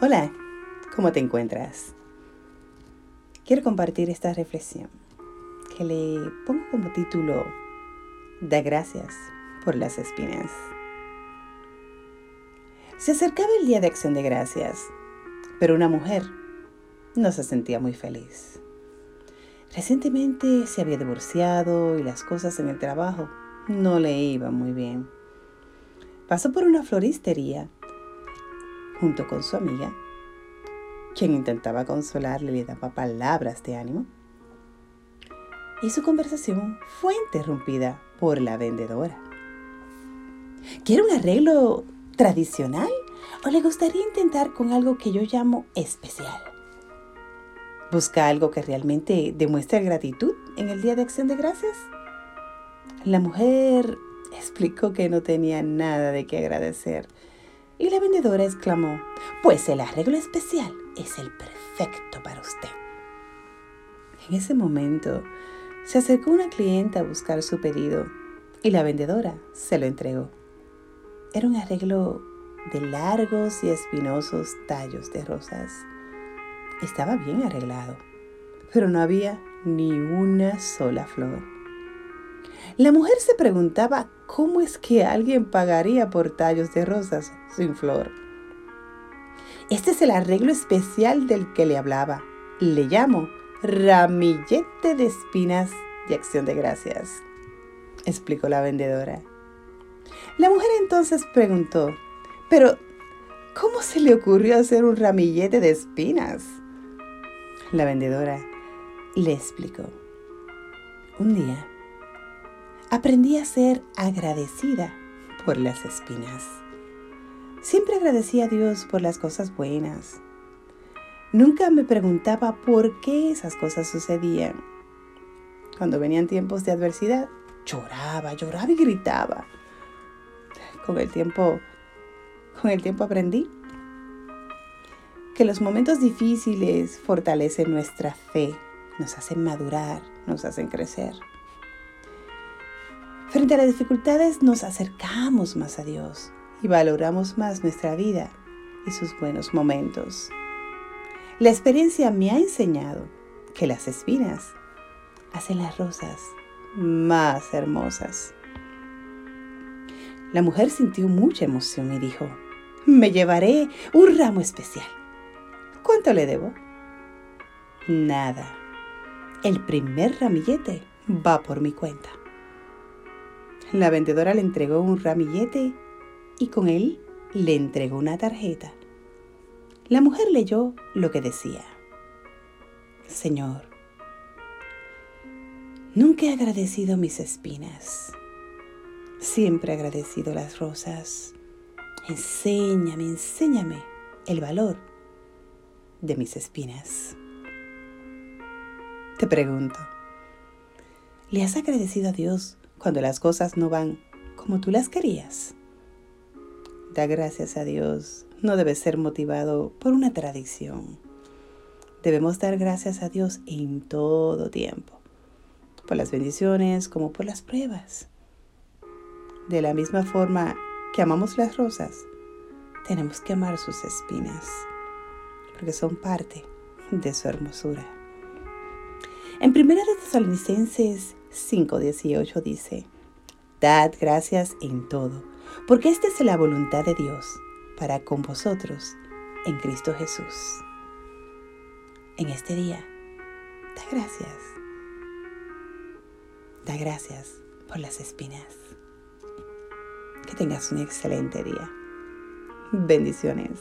Hola, ¿cómo te encuentras? Quiero compartir esta reflexión que le pongo como título Da gracias por las espinas. Se acercaba el día de acción de gracias, pero una mujer no se sentía muy feliz. Recientemente se había divorciado y las cosas en el trabajo no le iban muy bien. Pasó por una floristería junto con su amiga, quien intentaba consolarle le daba palabras de ánimo. Y su conversación fue interrumpida por la vendedora. ¿Quiere un arreglo tradicional o le gustaría intentar con algo que yo llamo especial? ¿Busca algo que realmente demuestre gratitud en el Día de Acción de Gracias? La mujer explicó que no tenía nada de qué agradecer y la vendedora exclamó, pues el arreglo especial es el perfecto para usted. En ese momento se acercó una clienta a buscar su pedido y la vendedora se lo entregó. Era un arreglo de largos y espinosos tallos de rosas. Estaba bien arreglado, pero no había ni una sola flor. La mujer se preguntaba cómo es que alguien pagaría por tallos de rosas sin flor. Este es el arreglo especial del que le hablaba. Le llamo ramillete de espinas de acción de gracias, explicó la vendedora. La mujer entonces preguntó, pero ¿cómo se le ocurrió hacer un ramillete de espinas? La vendedora le explicó. Un día aprendí a ser agradecida por las espinas. Siempre agradecí a Dios por las cosas buenas. Nunca me preguntaba por qué esas cosas sucedían. Cuando venían tiempos de adversidad, lloraba, lloraba y gritaba. Con el tiempo, con el tiempo aprendí que los momentos difíciles fortalecen nuestra fe, nos hacen madurar, nos hacen crecer. Frente a las dificultades nos acercamos más a Dios y valoramos más nuestra vida y sus buenos momentos. La experiencia me ha enseñado que las espinas hacen las rosas más hermosas. La mujer sintió mucha emoción y dijo, me llevaré un ramo especial. ¿Cuánto le debo? Nada. El primer ramillete va por mi cuenta. La vendedora le entregó un ramillete y con él le entregó una tarjeta. La mujer leyó lo que decía. Señor, nunca he agradecido mis espinas. Siempre he agradecido las rosas. Enséñame, enséñame el valor de mis espinas. Te pregunto, ¿le has agradecido a Dios cuando las cosas no van como tú las querías. Da gracias a Dios no debe ser motivado por una tradición. Debemos dar gracias a Dios en todo tiempo, por las bendiciones como por las pruebas. De la misma forma que amamos las rosas, tenemos que amar sus espinas, porque son parte de su hermosura. En 1 Tesalonicenses 5:18 dice, Dad gracias en todo, porque esta es la voluntad de Dios para con vosotros en Cristo Jesús. En este día, da gracias. Da gracias por las espinas. Que tengas un excelente día. Bendiciones.